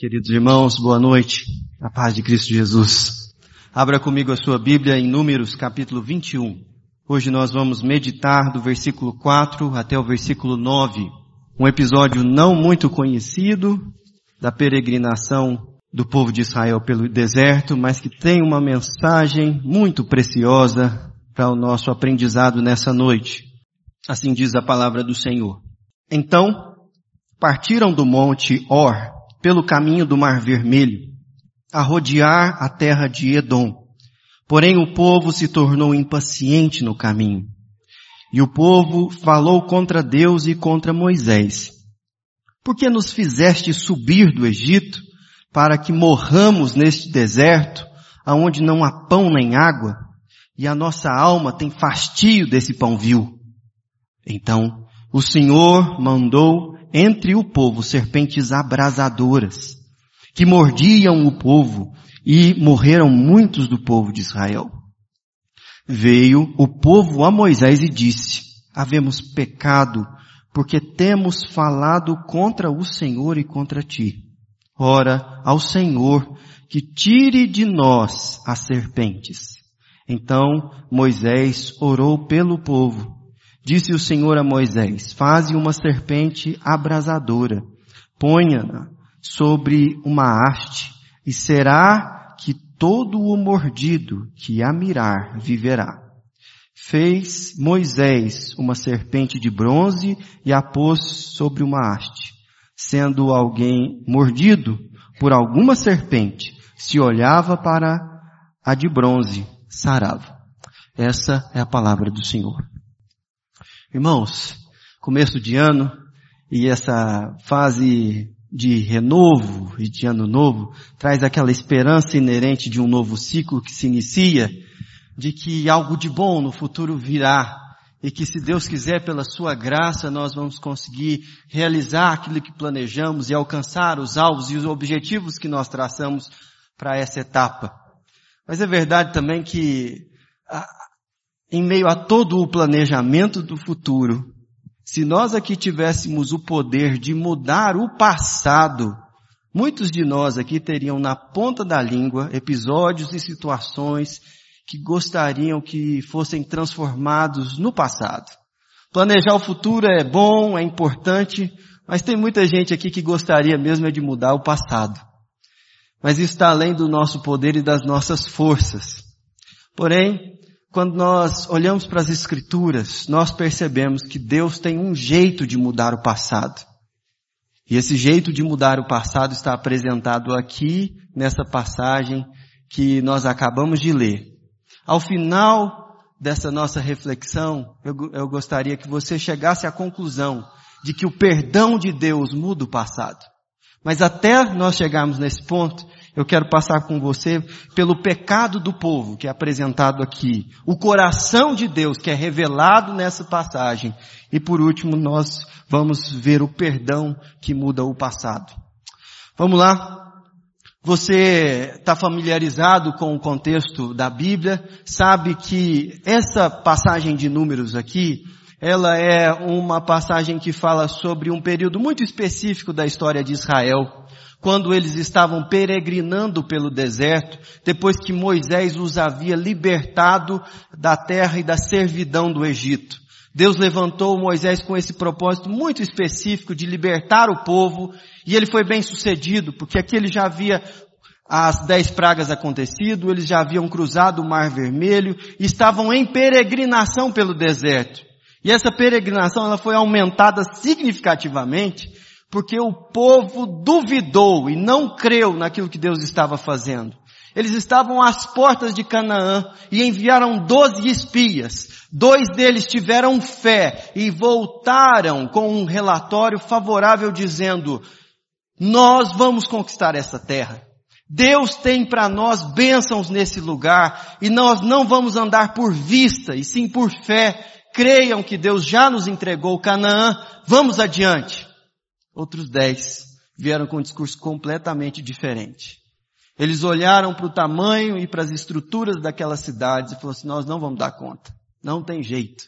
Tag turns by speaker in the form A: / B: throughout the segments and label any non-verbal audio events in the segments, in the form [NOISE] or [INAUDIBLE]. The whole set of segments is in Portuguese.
A: Queridos irmãos, boa noite. A paz de Cristo Jesus. Abra comigo a sua Bíblia em Números capítulo 21. Hoje nós vamos meditar do versículo 4 até o versículo 9. Um episódio não muito conhecido da peregrinação do povo de Israel pelo deserto, mas que tem uma mensagem muito preciosa para o nosso aprendizado nessa noite. Assim diz a palavra do Senhor. Então, partiram do monte Or, pelo caminho do Mar Vermelho, a rodear a terra de Edom. Porém o povo se tornou impaciente no caminho. E o povo falou contra Deus e contra Moisés. Por que nos fizeste subir do Egito para que morramos neste deserto, aonde não há pão nem água, e a nossa alma tem fastio desse pão vil? Então o Senhor mandou entre o povo serpentes abrasadoras, que mordiam o povo, e morreram muitos do povo de Israel. Veio o povo a Moisés e disse, havemos pecado, porque temos falado contra o Senhor e contra ti. Ora, ao Senhor, que tire de nós as serpentes. Então Moisés orou pelo povo, Disse o Senhor a Moisés, faze uma serpente abrasadora, ponha-na sobre uma haste, e será que todo o mordido que a mirar viverá. Fez Moisés uma serpente de bronze e a pôs sobre uma haste. Sendo alguém mordido por alguma serpente, se olhava para a de bronze, sarava. Essa é a palavra do Senhor. Irmãos, começo de ano e essa fase de renovo e de ano novo traz aquela esperança inerente de um novo ciclo que se inicia, de que algo de bom no futuro virá e que se Deus quiser pela sua graça nós vamos conseguir realizar aquilo que planejamos e alcançar os alvos e os objetivos que nós traçamos para essa etapa. Mas é verdade também que em meio a todo o planejamento do futuro, se nós aqui tivéssemos o poder de mudar o passado, muitos de nós aqui teriam na ponta da língua episódios e situações que gostariam que fossem transformados no passado. Planejar o futuro é bom, é importante, mas tem muita gente aqui que gostaria mesmo de mudar o passado. Mas isso está além do nosso poder e das nossas forças. Porém, quando nós olhamos para as escrituras, nós percebemos que Deus tem um jeito de mudar o passado. E esse jeito de mudar o passado está apresentado aqui nessa passagem que nós acabamos de ler. Ao final dessa nossa reflexão, eu, eu gostaria que você chegasse à conclusão de que o perdão de Deus muda o passado. Mas até nós chegarmos nesse ponto, eu quero passar com você pelo pecado do povo que é apresentado aqui, o coração de Deus que é revelado nessa passagem, e por último nós vamos ver o perdão que muda o passado. Vamos lá? Você está familiarizado com o contexto da Bíblia, sabe que essa passagem de números aqui, ela é uma passagem que fala sobre um período muito específico da história de Israel quando eles estavam peregrinando pelo deserto, depois que Moisés os havia libertado da terra e da servidão do Egito. Deus levantou Moisés com esse propósito muito específico de libertar o povo, e ele foi bem sucedido, porque aqui ele já havia as dez pragas acontecido, eles já haviam cruzado o Mar Vermelho, estavam em peregrinação pelo deserto. E essa peregrinação ela foi aumentada significativamente porque o povo duvidou e não creu naquilo que Deus estava fazendo. Eles estavam às portas de Canaã e enviaram doze espias. Dois deles tiveram fé e voltaram com um relatório favorável dizendo, nós vamos conquistar essa terra. Deus tem para nós bênçãos nesse lugar e nós não vamos andar por vista e sim por fé. Creiam que Deus já nos entregou Canaã. Vamos adiante. Outros dez vieram com um discurso completamente diferente. Eles olharam para o tamanho e para as estruturas daquelas cidades e falaram assim, nós não vamos dar conta. Não tem jeito.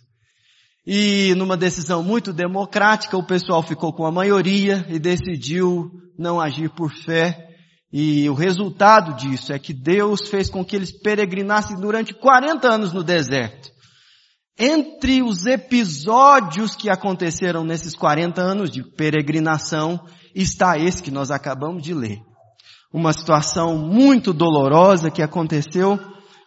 A: E numa decisão muito democrática, o pessoal ficou com a maioria e decidiu não agir por fé. E o resultado disso é que Deus fez com que eles peregrinassem durante 40 anos no deserto. Entre os episódios que aconteceram nesses 40 anos de peregrinação, está esse que nós acabamos de ler. Uma situação muito dolorosa que aconteceu,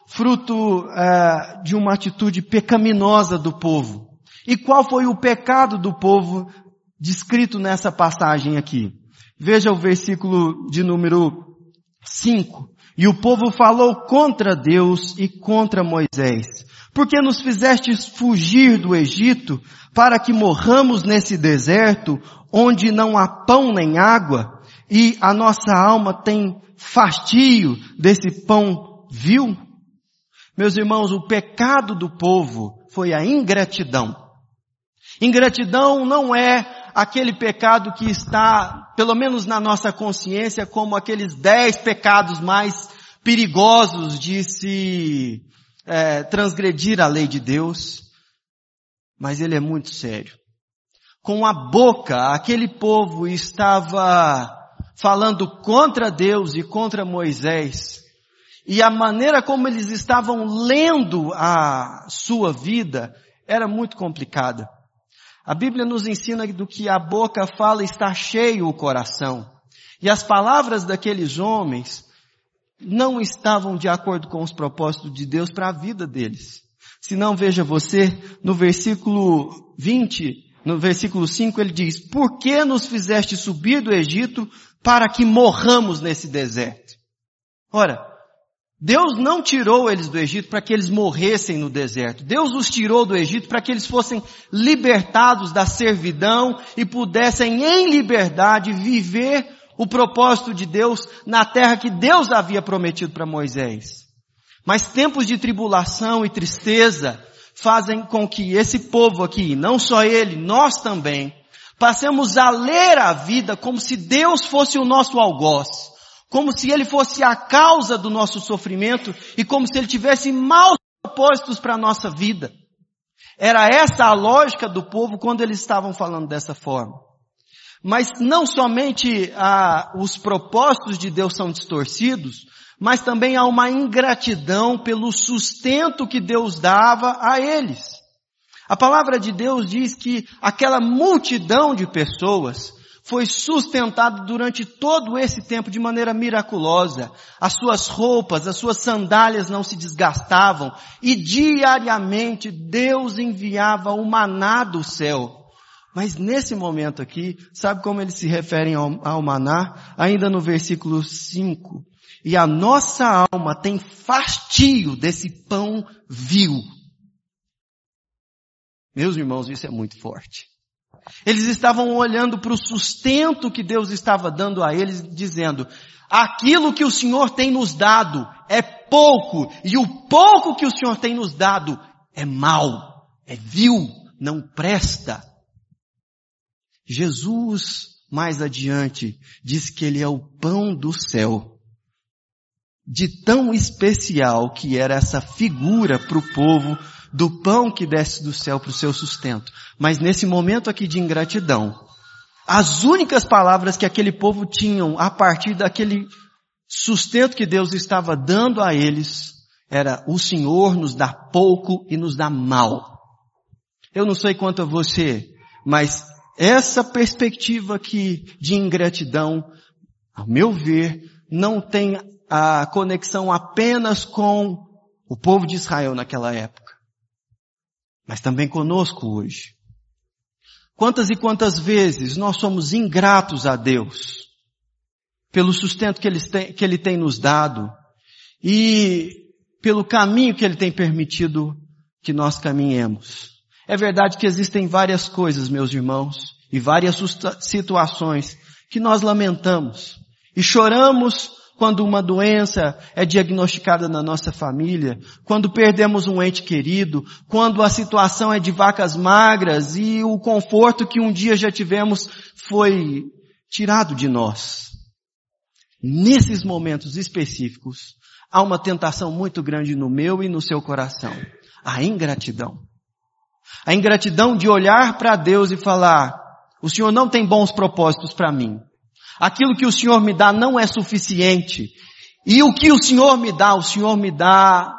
A: fruto é, de uma atitude pecaminosa do povo. E qual foi o pecado do povo descrito nessa passagem aqui? Veja o versículo de número 5. E o povo falou contra Deus e contra Moisés. Porque nos fizestes fugir do Egito para que morramos nesse deserto onde não há pão nem água e a nossa alma tem fastio desse pão vil? Meus irmãos, o pecado do povo foi a ingratidão. Ingratidão não é aquele pecado que está, pelo menos na nossa consciência, como aqueles dez pecados mais perigosos de se é, transgredir a lei de Deus, mas ele é muito sério. Com a boca, aquele povo estava falando contra Deus e contra Moisés, e a maneira como eles estavam lendo a sua vida era muito complicada. A Bíblia nos ensina do que a boca fala está cheio o coração. E as palavras daqueles homens não estavam de acordo com os propósitos de Deus para a vida deles. Se não, veja você, no versículo 20, no versículo 5 ele diz, por que nos fizeste subir do Egito para que morramos nesse deserto? Ora, Deus não tirou eles do Egito para que eles morressem no deserto. Deus os tirou do Egito para que eles fossem libertados da servidão e pudessem em liberdade viver o propósito de Deus na terra que Deus havia prometido para Moisés. Mas tempos de tribulação e tristeza fazem com que esse povo aqui, não só ele, nós também, passemos a ler a vida como se Deus fosse o nosso algoz como se ele fosse a causa do nosso sofrimento e como se ele tivesse maus propósitos para a nossa vida. Era essa a lógica do povo quando eles estavam falando dessa forma. Mas não somente ah, os propósitos de Deus são distorcidos, mas também há uma ingratidão pelo sustento que Deus dava a eles. A palavra de Deus diz que aquela multidão de pessoas foi sustentado durante todo esse tempo de maneira miraculosa. As suas roupas, as suas sandálias não se desgastavam e diariamente Deus enviava o maná do céu. Mas nesse momento aqui, sabe como eles se referem ao, ao maná? Ainda no versículo 5. E a nossa alma tem fastio desse pão vil. Meus irmãos, isso é muito forte. Eles estavam olhando para o sustento que Deus estava dando a eles, dizendo, aquilo que o Senhor tem nos dado é pouco, e o pouco que o Senhor tem nos dado é mal, é vil, não presta. Jesus, mais adiante, diz que Ele é o pão do céu. De tão especial que era essa figura para o povo do pão que desce do céu para o seu sustento. Mas nesse momento aqui de ingratidão, as únicas palavras que aquele povo tinham a partir daquele sustento que Deus estava dando a eles era o Senhor nos dá pouco e nos dá mal. Eu não sei quanto a você, mas essa perspectiva aqui de ingratidão, ao meu ver, não tem a conexão apenas com o povo de Israel naquela época mas também conosco hoje. Quantas e quantas vezes nós somos ingratos a Deus pelo sustento que ele, tem, que ele tem nos dado e pelo caminho que Ele tem permitido que nós caminhemos. É verdade que existem várias coisas, meus irmãos, e várias situações que nós lamentamos e choramos quando uma doença é diagnosticada na nossa família, quando perdemos um ente querido, quando a situação é de vacas magras e o conforto que um dia já tivemos foi tirado de nós. Nesses momentos específicos, há uma tentação muito grande no meu e no seu coração. A ingratidão. A ingratidão de olhar para Deus e falar, o Senhor não tem bons propósitos para mim. Aquilo que o Senhor me dá não é suficiente. E o que o Senhor me dá, o Senhor me dá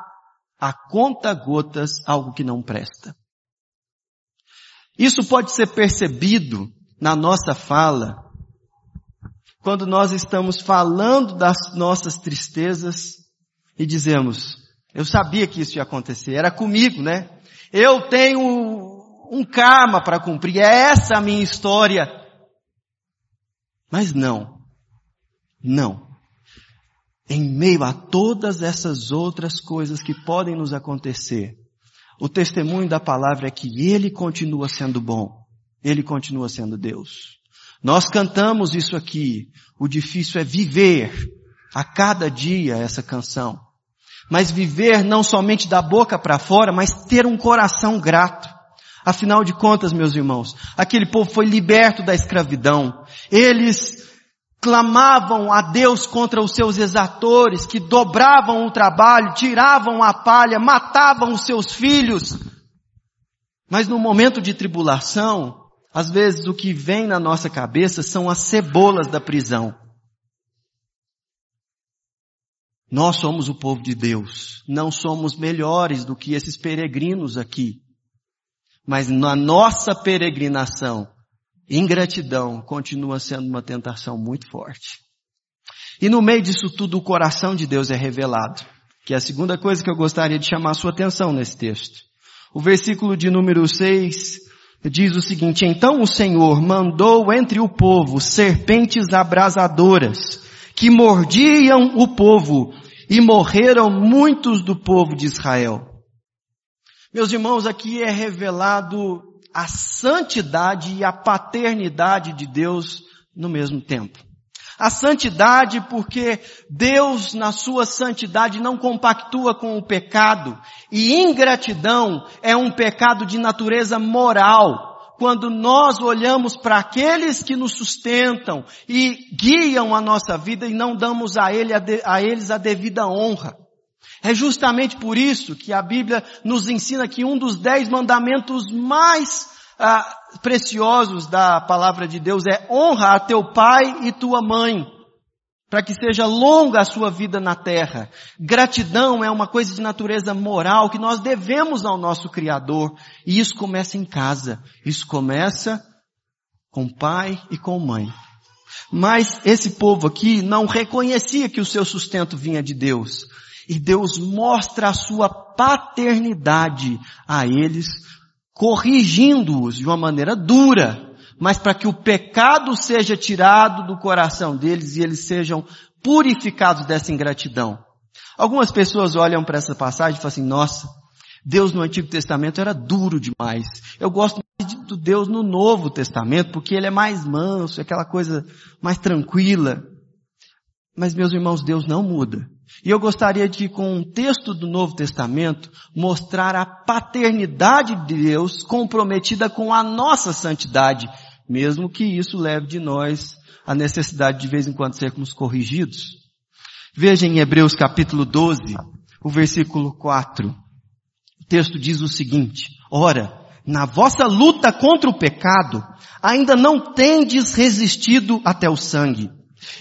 A: a conta gotas algo que não presta. Isso pode ser percebido na nossa fala quando nós estamos falando das nossas tristezas e dizemos, eu sabia que isso ia acontecer, era comigo, né? Eu tenho um karma para cumprir, é essa a minha história. Mas não, não. Em meio a todas essas outras coisas que podem nos acontecer, o testemunho da palavra é que Ele continua sendo bom, Ele continua sendo Deus. Nós cantamos isso aqui. O difícil é viver a cada dia essa canção. Mas viver não somente da boca para fora, mas ter um coração grato. Afinal de contas, meus irmãos, aquele povo foi liberto da escravidão. Eles clamavam a Deus contra os seus exatores, que dobravam o trabalho, tiravam a palha, matavam os seus filhos. Mas no momento de tribulação, às vezes o que vem na nossa cabeça são as cebolas da prisão. Nós somos o povo de Deus. Não somos melhores do que esses peregrinos aqui. Mas na nossa peregrinação, ingratidão continua sendo uma tentação muito forte. E no meio disso tudo, o coração de Deus é revelado. Que é a segunda coisa que eu gostaria de chamar a sua atenção nesse texto. O versículo de número 6 diz o seguinte, então o Senhor mandou entre o povo serpentes abrasadoras que mordiam o povo e morreram muitos do povo de Israel. Meus irmãos, aqui é revelado a santidade e a paternidade de Deus no mesmo tempo. A santidade porque Deus na sua santidade não compactua com o pecado e ingratidão é um pecado de natureza moral. Quando nós olhamos para aqueles que nos sustentam e guiam a nossa vida e não damos a, ele, a eles a devida honra. É justamente por isso que a Bíblia nos ensina que um dos dez mandamentos mais ah, preciosos da palavra de Deus é honra a teu pai e tua mãe, para que seja longa a sua vida na terra. Gratidão é uma coisa de natureza moral que nós devemos ao nosso Criador. E isso começa em casa. Isso começa com pai e com mãe. Mas esse povo aqui não reconhecia que o seu sustento vinha de Deus. E Deus mostra a sua paternidade a eles corrigindo-os de uma maneira dura, mas para que o pecado seja tirado do coração deles e eles sejam purificados dessa ingratidão. Algumas pessoas olham para essa passagem e falam assim, nossa, Deus no Antigo Testamento era duro demais. Eu gosto mais do Deus no Novo Testamento, porque ele é mais manso, é aquela coisa mais tranquila. Mas meus irmãos, Deus não muda. E eu gostaria de, com um texto do Novo Testamento, mostrar a paternidade de Deus comprometida com a nossa santidade, mesmo que isso leve de nós a necessidade de vez em quando sermos corrigidos. Veja em Hebreus capítulo 12, o versículo 4. O texto diz o seguinte, ora, na vossa luta contra o pecado, ainda não tendes resistido até o sangue,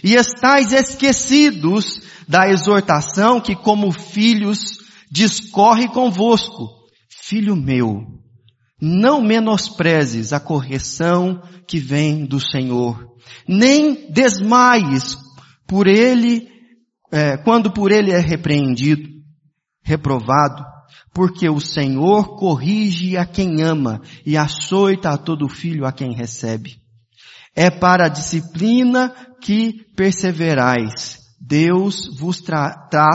A: e estáis esquecidos da exortação que como filhos discorre convosco. Filho meu, não menosprezes a correção que vem do Senhor, nem desmaies por ele, é, quando por ele é repreendido, reprovado, porque o Senhor corrige a quem ama e açoita a todo filho a quem recebe. É para a disciplina que perseverais. Deus vos tra tra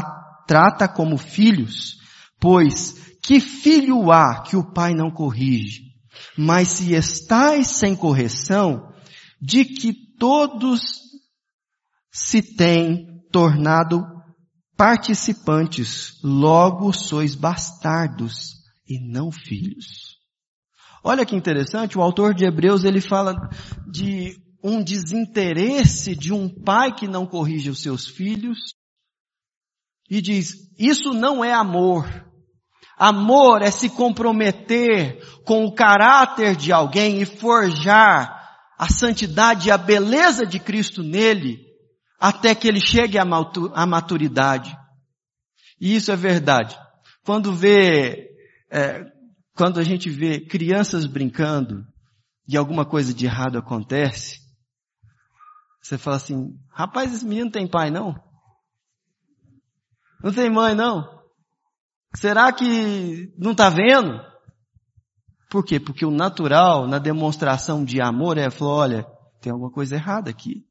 A: trata como filhos, pois que filho há que o pai não corrige? Mas se estais sem correção, de que todos se têm tornado participantes, logo sois bastardos e não filhos. Olha que interessante, o autor de Hebreus ele fala de um desinteresse de um pai que não corrige os seus filhos e diz, isso não é amor. Amor é se comprometer com o caráter de alguém e forjar a santidade e a beleza de Cristo nele até que ele chegue à maturidade. E isso é verdade. Quando vê, é, quando a gente vê crianças brincando e alguma coisa de errado acontece, você fala assim, rapaz, esse menino tem pai não? Não tem mãe não? Será que não está vendo? Por quê? Porque o natural, na demonstração de amor, é falar, olha, tem alguma coisa errada aqui.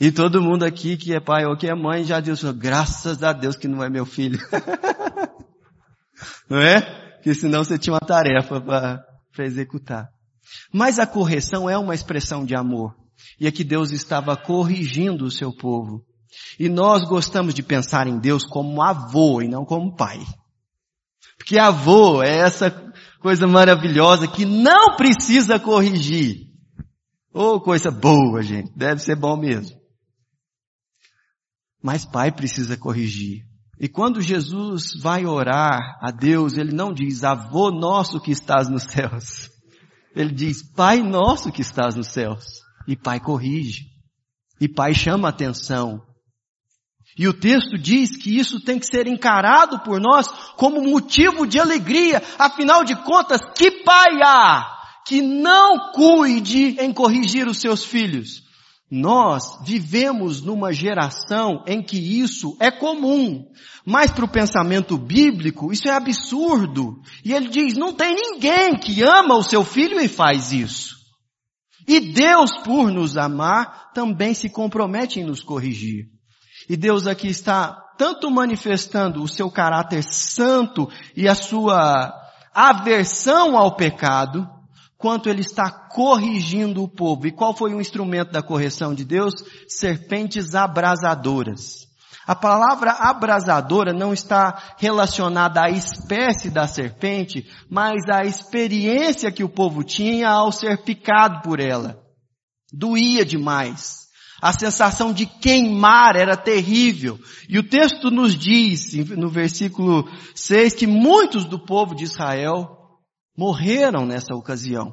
A: E todo mundo aqui que é pai ou que é mãe já diz, graças a Deus que não é meu filho. [LAUGHS] não é? Porque senão você tinha uma tarefa para executar. Mas a correção é uma expressão de amor. E aqui Deus estava corrigindo o seu povo. E nós gostamos de pensar em Deus como avô e não como pai. Porque avô é essa coisa maravilhosa que não precisa corrigir. Oh, coisa boa, gente. Deve ser bom mesmo. Mas pai precisa corrigir. E quando Jesus vai orar a Deus, ele não diz, avô nosso que estás nos céus. Ele diz, pai nosso que estás nos céus. E pai corrige. E pai chama atenção. E o texto diz que isso tem que ser encarado por nós como motivo de alegria. Afinal de contas, que pai há que não cuide em corrigir os seus filhos? Nós vivemos numa geração em que isso é comum, mas para o pensamento bíblico isso é absurdo. E ele diz: não tem ninguém que ama o seu filho e faz isso. E Deus, por nos amar, também se compromete em nos corrigir. E Deus aqui está tanto manifestando o seu caráter santo e a sua aversão ao pecado, quanto ele está corrigindo o povo. E qual foi o instrumento da correção de Deus? Serpentes abrasadoras. A palavra abrasadora não está relacionada à espécie da serpente, mas à experiência que o povo tinha ao ser picado por ela. Doía demais. A sensação de queimar era terrível. E o texto nos diz, no versículo 6, que muitos do povo de Israel morreram nessa ocasião.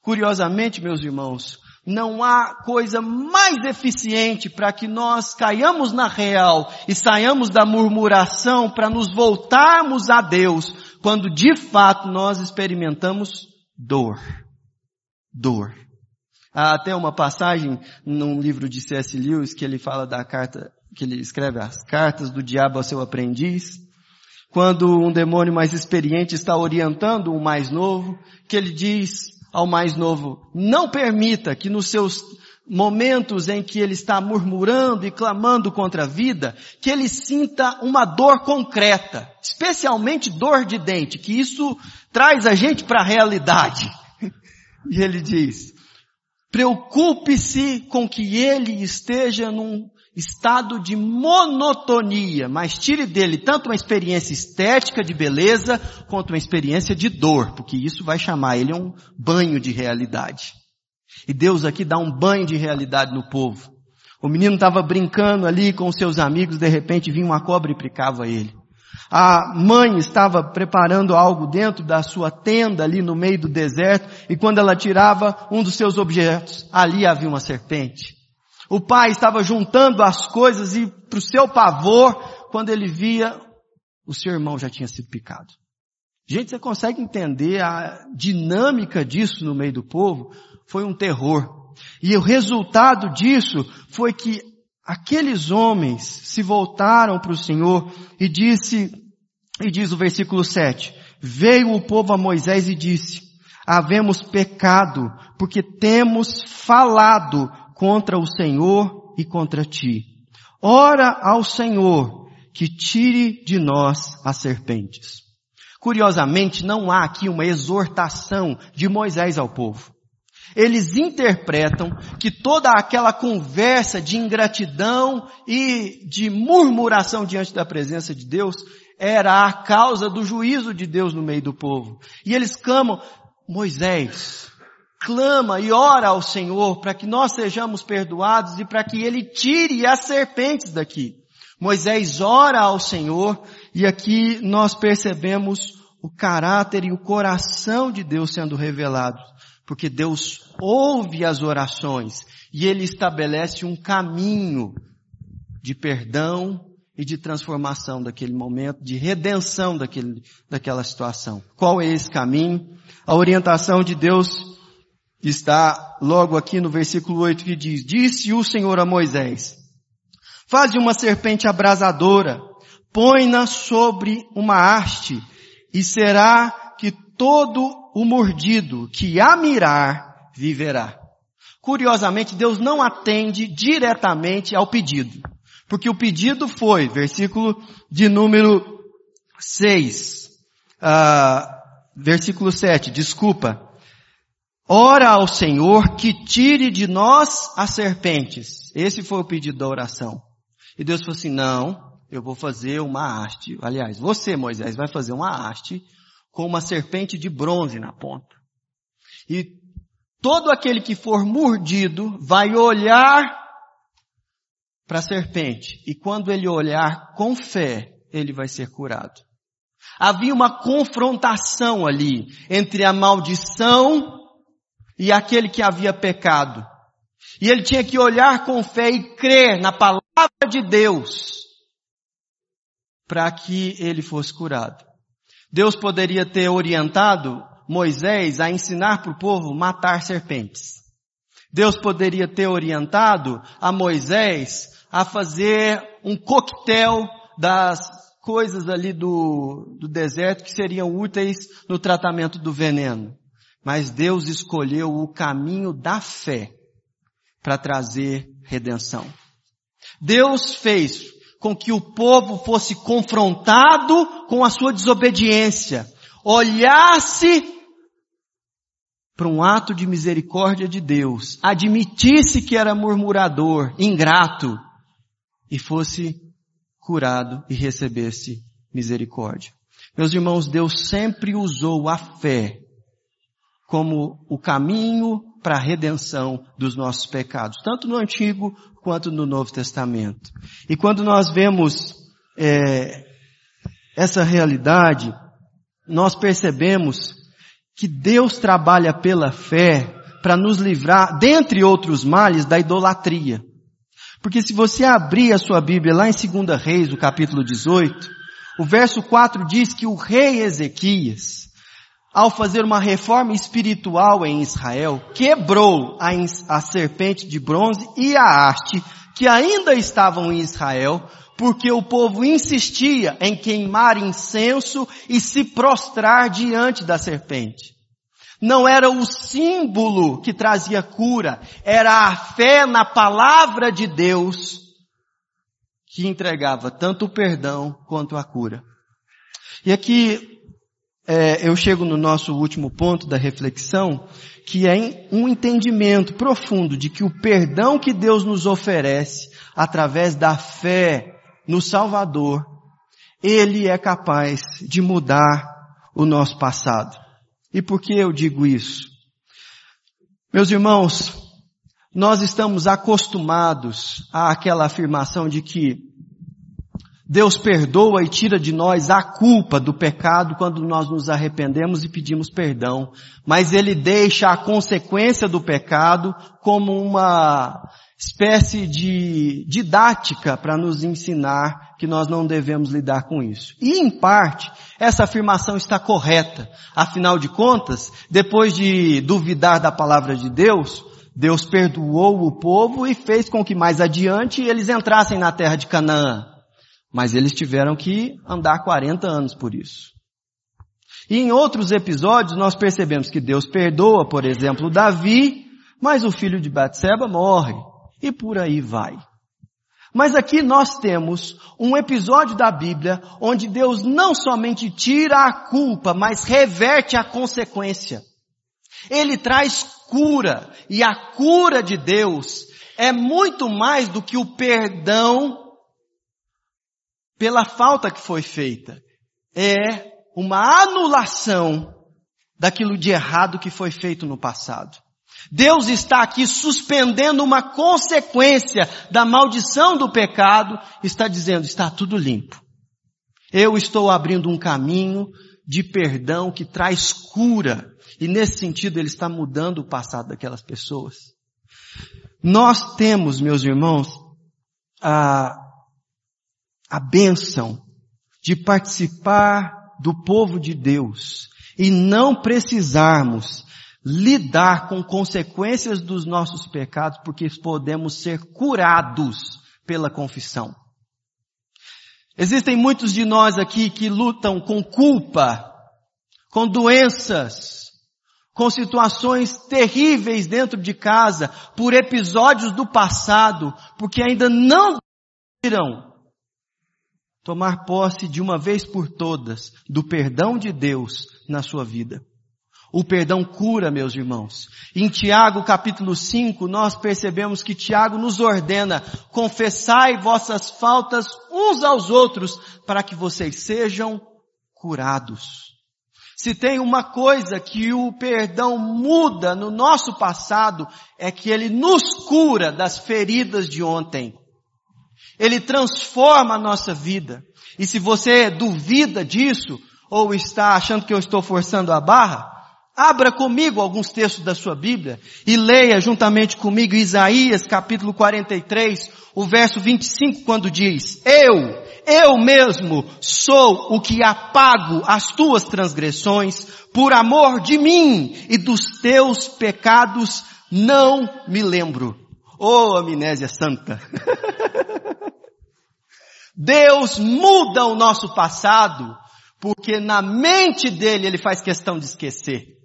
A: Curiosamente, meus irmãos, não há coisa mais eficiente para que nós caiamos na real e saiamos da murmuração para nos voltarmos a Deus quando de fato nós experimentamos dor. Dor. Há até uma passagem num livro de C.S. Lewis que ele fala da carta, que ele escreve as cartas do diabo ao seu aprendiz quando um demônio mais experiente está orientando o mais novo, que ele diz ao mais novo, não permita que nos seus momentos em que ele está murmurando e clamando contra a vida, que ele sinta uma dor concreta, especialmente dor de dente, que isso traz a gente para a realidade. [LAUGHS] E ele diz, preocupe-se com que ele esteja num estado de monotonia, mas tire dele tanto uma experiência estética de beleza, quanto uma experiência de dor, porque isso vai chamar ele um banho de realidade. E Deus aqui dá um banho de realidade no povo. O menino estava brincando ali com seus amigos, de repente vinha uma cobra e picava ele. A mãe estava preparando algo dentro da sua tenda ali no meio do deserto, e quando ela tirava um dos seus objetos, ali havia uma serpente. O pai estava juntando as coisas e, para o seu pavor, quando ele via, o seu irmão já tinha sido picado. Gente, você consegue entender a dinâmica disso no meio do povo? Foi um terror. E o resultado disso foi que aqueles homens se voltaram para o Senhor e disse, e diz o versículo 7, veio o povo a Moisés e disse, havemos pecado porque temos falado contra o Senhor e contra ti. Ora ao Senhor que tire de nós as serpentes. Curiosamente, não há aqui uma exortação de Moisés ao povo. Eles interpretam que toda aquela conversa de ingratidão e de murmuração diante da presença de Deus era a causa do juízo de Deus no meio do povo. E eles clamam, Moisés, clama e ora ao Senhor para que nós sejamos perdoados e para que Ele tire as serpentes daqui. Moisés ora ao Senhor E aqui nós percebemos o caráter e o coração de Deus sendo revelados, porque Deus ouve as orações e Ele estabelece um caminho de perdão e de transformação daquele momento, de redenção daquele, daquela situação. Qual é esse caminho? A orientação de Deus está logo aqui no versículo 8 que diz, disse o Senhor a Moisés, faze uma serpente abrasadora, põe-na sobre uma haste, e será que todo o mordido que a mirar viverá. Curiosamente, Deus não atende diretamente ao pedido. Porque o pedido foi, versículo de número 6, uh, ah, versículo 7, desculpa. Ora ao Senhor que tire de nós as serpentes. Esse foi o pedido da oração. E Deus falou assim, não, eu vou fazer uma haste. Aliás, você, Moisés, vai fazer uma haste com uma serpente de bronze na ponta. E todo aquele que for mordido vai olhar para a serpente. E quando ele olhar com fé, ele vai ser curado. Havia uma confrontação ali entre a maldição e aquele que havia pecado. E ele tinha que olhar com fé e crer na palavra de Deus para que ele fosse curado. Deus poderia ter orientado Moisés a ensinar para o povo matar serpentes. Deus poderia ter orientado a Moisés a fazer um coquetel das coisas ali do, do deserto que seriam úteis no tratamento do veneno. Mas Deus escolheu o caminho da fé para trazer redenção. Deus fez com que o povo fosse confrontado com a sua desobediência, olhasse para um ato de misericórdia de Deus, admitisse que era murmurador, ingrato, e fosse curado e recebesse misericórdia. Meus irmãos, Deus sempre usou a fé como o caminho para a redenção dos nossos pecados, tanto no Antigo quanto no Novo Testamento. E quando nós vemos é, essa realidade, nós percebemos que Deus trabalha pela fé para nos livrar, dentre outros males, da idolatria. Porque se você abrir a sua Bíblia lá em 2 Reis, no capítulo 18, o verso 4 diz que o rei Ezequias, ao fazer uma reforma espiritual em Israel, quebrou a, a serpente de bronze e a haste que ainda estavam em Israel, porque o povo insistia em queimar incenso e se prostrar diante da serpente. Não era o símbolo que trazia cura, era a fé na palavra de Deus que entregava tanto o perdão quanto a cura. E aqui é, eu chego no nosso último ponto da reflexão, que é um entendimento profundo de que o perdão que Deus nos oferece através da fé no Salvador, Ele é capaz de mudar o nosso passado. E por que eu digo isso? Meus irmãos, nós estamos acostumados àquela afirmação de que Deus perdoa e tira de nós a culpa do pecado quando nós nos arrependemos e pedimos perdão, mas Ele deixa a consequência do pecado como uma espécie de didática para nos ensinar que nós não devemos lidar com isso. E em parte, essa afirmação está correta. Afinal de contas, depois de duvidar da palavra de Deus, Deus perdoou o povo e fez com que mais adiante eles entrassem na terra de Canaã. Mas eles tiveram que andar 40 anos por isso. E em outros episódios nós percebemos que Deus perdoa, por exemplo, Davi, mas o filho de Batseba morre e por aí vai. Mas aqui nós temos um episódio da Bíblia onde Deus não somente tira a culpa, mas reverte a consequência. Ele traz cura, e a cura de Deus é muito mais do que o perdão pela falta que foi feita. É uma anulação daquilo de errado que foi feito no passado. Deus está aqui suspendendo uma consequência da maldição do pecado, está dizendo, está tudo limpo. Eu estou abrindo um caminho de perdão que traz cura. E nesse sentido ele está mudando o passado daquelas pessoas. Nós temos, meus irmãos, a, a bênção de participar do povo de Deus e não precisarmos lidar com consequências dos nossos pecados porque podemos ser curados pela confissão. Existem muitos de nós aqui que lutam com culpa, com doenças, com situações terríveis dentro de casa, por episódios do passado, porque ainda não viram tomar posse de uma vez por todas do perdão de Deus na sua vida. O perdão cura, meus irmãos. Em Tiago capítulo 5, nós percebemos que Tiago nos ordena, confessai vossas faltas uns aos outros, para que vocês sejam curados. Se tem uma coisa que o perdão muda no nosso passado, é que ele nos cura das feridas de ontem. Ele transforma a nossa vida. E se você duvida disso, ou está achando que eu estou forçando a barra, Abra comigo alguns textos da sua Bíblia e leia juntamente comigo Isaías capítulo 43, o verso 25, quando diz, Eu, eu mesmo sou o que apago as tuas transgressões por amor de mim e dos teus pecados não me lembro. Oh, amnésia santa. Deus muda o nosso passado porque na mente dele ele faz questão de esquecer.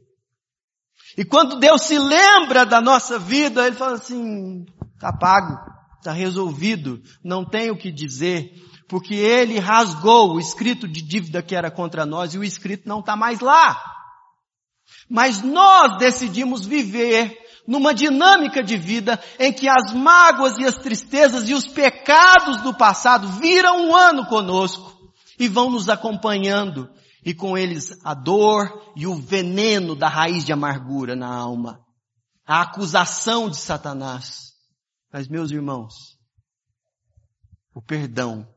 A: E quando Deus se lembra da nossa vida, Ele fala assim, tá pago, tá resolvido, não tem o que dizer, porque Ele rasgou o escrito de dívida que era contra nós e o escrito não está mais lá. Mas nós decidimos viver numa dinâmica de vida em que as mágoas e as tristezas e os pecados do passado viram um ano conosco e vão nos acompanhando e com eles a dor e o veneno da raiz de amargura na alma, a acusação de Satanás. Mas meus irmãos, o perdão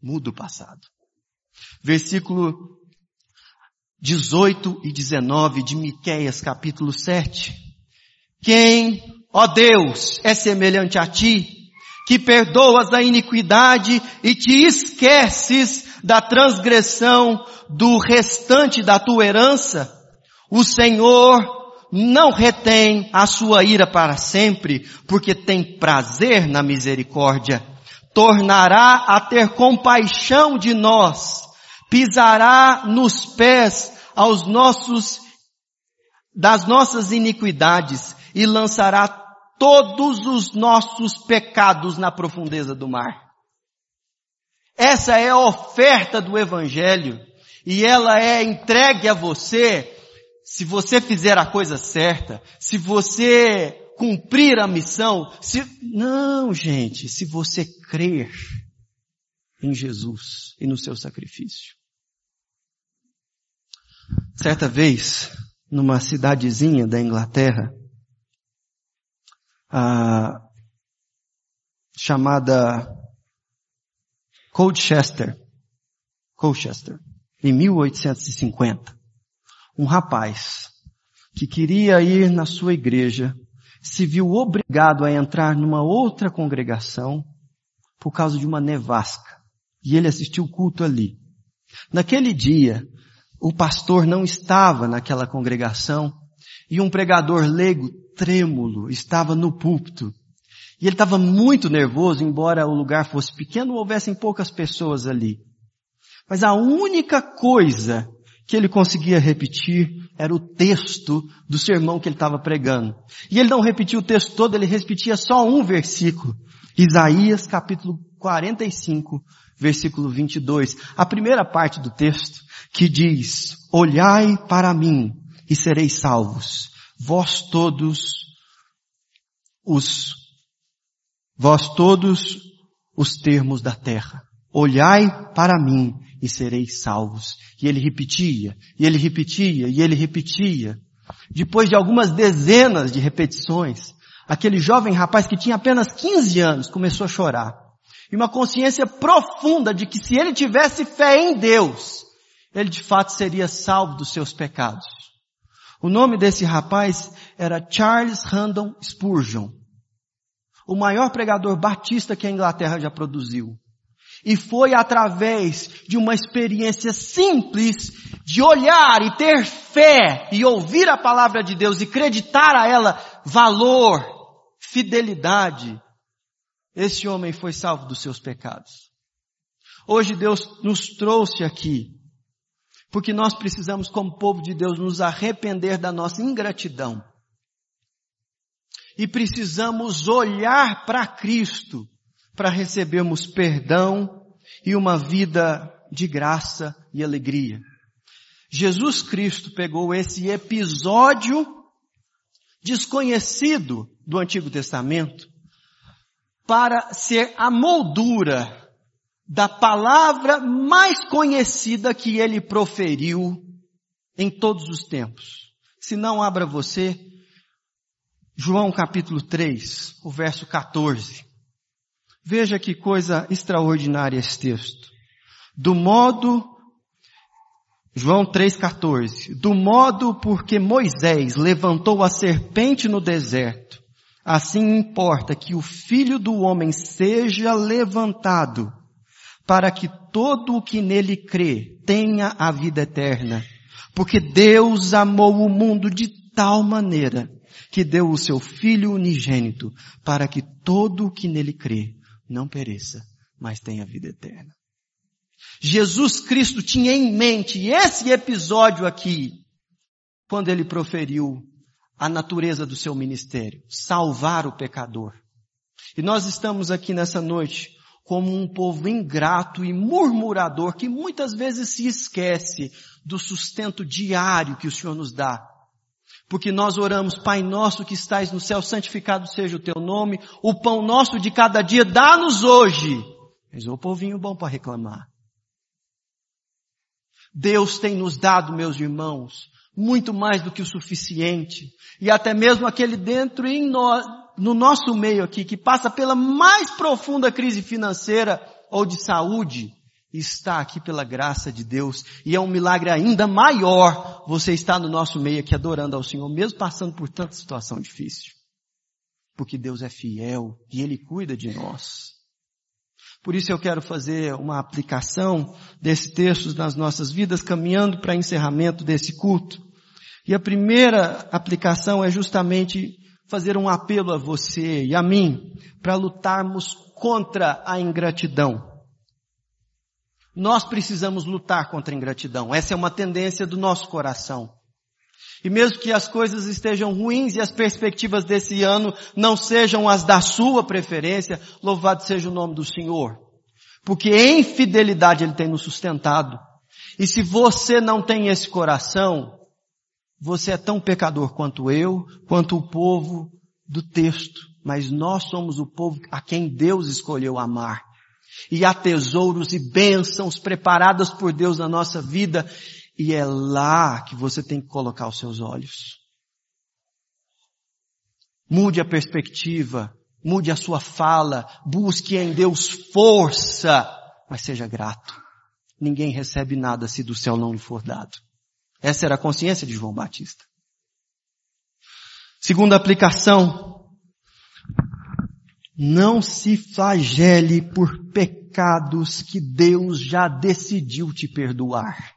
A: muda o passado. Versículo 18 e 19 de Miqueias capítulo 7. Quem, ó Deus, é semelhante a ti, que perdoas a iniquidade e te esqueces da transgressão do restante da tua herança, o Senhor não retém a sua ira para sempre, porque tem prazer na misericórdia. Tornará a ter compaixão de nós, pisará nos pés aos nossos, das nossas iniquidades e lançará todos os nossos pecados na profundeza do mar. Essa é a oferta do Evangelho e ela é entregue a você se você fizer a coisa certa, se você cumprir a missão, se, não gente, se você crer em Jesus e no seu sacrifício. Certa vez, numa cidadezinha da Inglaterra, chamada Colchester, Colchester, em 1850, um rapaz que queria ir na sua igreja se viu obrigado a entrar numa outra congregação por causa de uma nevasca. E ele assistiu o culto ali. Naquele dia, o pastor não estava naquela congregação e um pregador leigo, trêmulo, estava no púlpito. E ele estava muito nervoso, embora o lugar fosse pequeno, houvessem poucas pessoas ali. Mas a única coisa que ele conseguia repetir era o texto do sermão que ele estava pregando. E ele não repetia o texto todo, ele repetia só um versículo. Isaías capítulo 45, versículo 22. A primeira parte do texto que diz, olhai para mim e sereis salvos, vós todos os, vós todos os termos da terra. Olhai para mim e sereis salvos. E ele repetia, e ele repetia, e ele repetia. Depois de algumas dezenas de repetições, aquele jovem rapaz que tinha apenas 15 anos começou a chorar. e uma consciência profunda de que se ele tivesse fé em Deus, ele de fato seria salvo dos seus pecados. O nome desse rapaz era Charles Randall Spurgeon, o maior pregador batista que a Inglaterra já produziu. E foi através de uma experiência simples de olhar e ter fé e ouvir a palavra de Deus e acreditar a ela valor, fidelidade. Esse homem foi salvo dos seus pecados. Hoje Deus nos trouxe aqui porque nós precisamos, como povo de Deus, nos arrepender da nossa ingratidão. E precisamos olhar para Cristo para recebermos perdão e uma vida de graça e alegria. Jesus Cristo pegou esse episódio desconhecido do Antigo Testamento para ser a moldura da palavra mais conhecida que ele proferiu em todos os tempos. Se não abra você, João capítulo 3, o verso 14. Veja que coisa extraordinária esse texto. Do modo, João 3,14, do modo porque Moisés levantou a serpente no deserto, assim importa que o filho do homem seja levantado, para que todo o que nele crê tenha a vida eterna. Porque Deus amou o mundo de tal maneira que deu o seu Filho unigênito para que todo o que nele crê não pereça, mas tenha vida eterna. Jesus Cristo tinha em mente esse episódio aqui, quando ele proferiu a natureza do seu ministério, salvar o pecador. E nós estamos aqui nessa noite como um povo ingrato e murmurador que muitas vezes se esquece do sustento diário que o Senhor nos dá. Porque nós oramos, Pai nosso que estais no céu, santificado seja o teu nome, o pão nosso de cada dia dá-nos hoje. Mas o povinho bom para reclamar. Deus tem nos dado, meus irmãos, muito mais do que o suficiente. E até mesmo aquele dentro em nós, no nosso meio aqui, que passa pela mais profunda crise financeira ou de saúde, está aqui pela graça de Deus e é um milagre ainda maior você estar no nosso meio aqui adorando ao Senhor, mesmo passando por tanta situação difícil. Porque Deus é fiel e Ele cuida de nós. Por isso eu quero fazer uma aplicação desse texto nas nossas vidas, caminhando para encerramento desse culto. E a primeira aplicação é justamente fazer um apelo a você e a mim para lutarmos contra a ingratidão. Nós precisamos lutar contra a ingratidão. Essa é uma tendência do nosso coração. E mesmo que as coisas estejam ruins e as perspectivas desse ano não sejam as da sua preferência, louvado seja o nome do Senhor. Porque em fidelidade Ele tem nos sustentado. E se você não tem esse coração, você é tão pecador quanto eu, quanto o povo do texto. Mas nós somos o povo a quem Deus escolheu amar e há tesouros e bênçãos preparadas por Deus na nossa vida e é lá que você tem que colocar os seus olhos. Mude a perspectiva, mude a sua fala, busque em Deus força, mas seja grato. Ninguém recebe nada se do céu não lhe for dado. Essa era a consciência de João Batista. Segunda aplicação, não se flagele por pecados que Deus já decidiu te perdoar.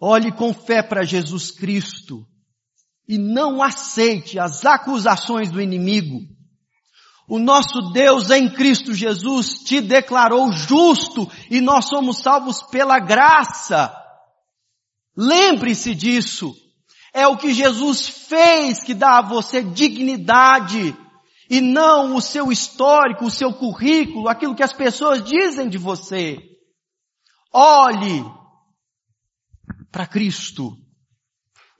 A: Olhe com fé para Jesus Cristo e não aceite as acusações do inimigo. O nosso Deus em Cristo Jesus te declarou justo e nós somos salvos pela graça. Lembre-se disso. É o que Jesus fez que dá a você dignidade e não o seu histórico, o seu currículo, aquilo que as pessoas dizem de você. Olhe para Cristo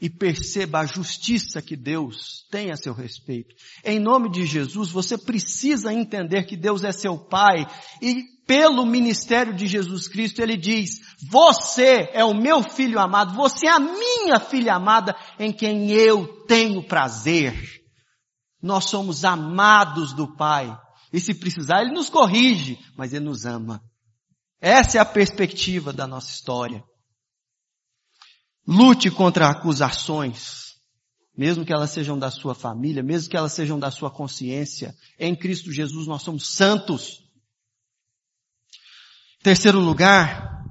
A: e perceba a justiça que Deus tem a seu respeito. Em nome de Jesus, você precisa entender que Deus é seu Pai e pelo ministério de Jesus Cristo, ele diz, você é o meu filho amado, você é a minha filha amada em quem eu tenho prazer. Nós somos amados do Pai. E se precisar, Ele nos corrige, mas Ele nos ama. Essa é a perspectiva da nossa história. Lute contra acusações, mesmo que elas sejam da sua família, mesmo que elas sejam da sua consciência. Em Cristo Jesus nós somos santos. Terceiro lugar,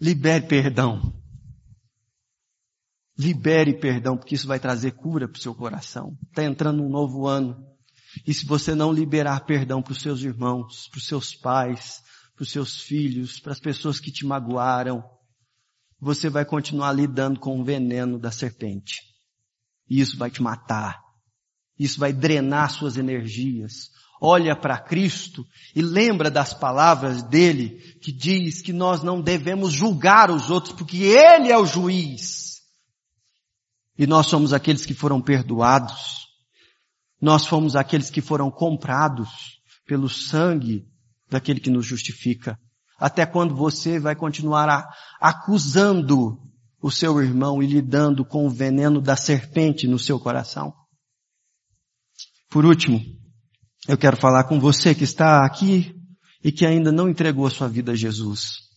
A: libere perdão. Libere perdão, porque isso vai trazer cura para o seu coração. Está entrando um novo ano. E se você não liberar perdão para os seus irmãos, para os seus pais, para os seus filhos, para as pessoas que te magoaram, você vai continuar lidando com o veneno da serpente. E isso vai te matar. Isso vai drenar suas energias. Olha para Cristo e lembra das palavras dele que diz que nós não devemos julgar os outros porque ele é o juiz. E nós somos aqueles que foram perdoados. Nós fomos aqueles que foram comprados pelo sangue daquele que nos justifica. Até quando você vai continuar acusando o seu irmão e lidando com o veneno da serpente no seu coração? Por último, eu quero falar com você que está aqui e que ainda não entregou a sua vida a Jesus.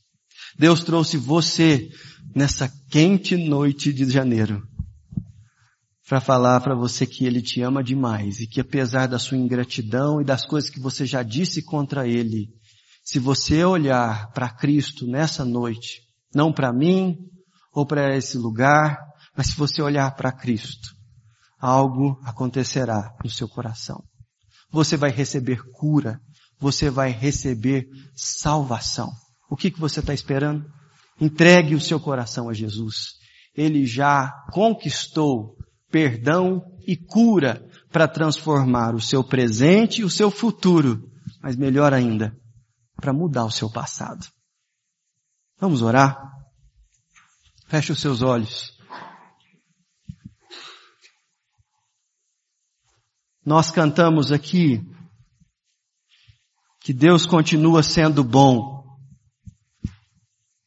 A: Deus trouxe você nessa quente noite de janeiro para falar para você que Ele te ama demais e que apesar da sua ingratidão e das coisas que você já disse contra Ele, se você olhar para Cristo nessa noite, não para mim ou para esse lugar, mas se você olhar para Cristo, algo acontecerá no seu coração. Você vai receber cura, você vai receber salvação. O que, que você está esperando? Entregue o seu coração a Jesus. Ele já conquistou perdão e cura para transformar o seu presente e o seu futuro, mas melhor ainda, para mudar o seu passado. Vamos orar? Feche os seus olhos. Nós cantamos aqui que Deus continua sendo bom.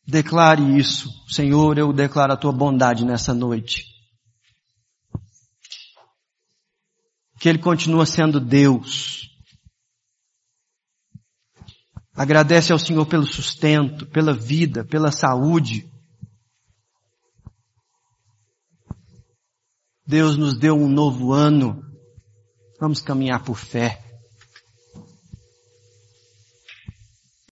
A: Declare isso. Senhor, eu declaro a tua bondade nessa noite. que Ele continua sendo Deus. Agradece ao Senhor pelo sustento, pela vida, pela saúde. Deus nos deu um novo ano. Vamos caminhar por fé.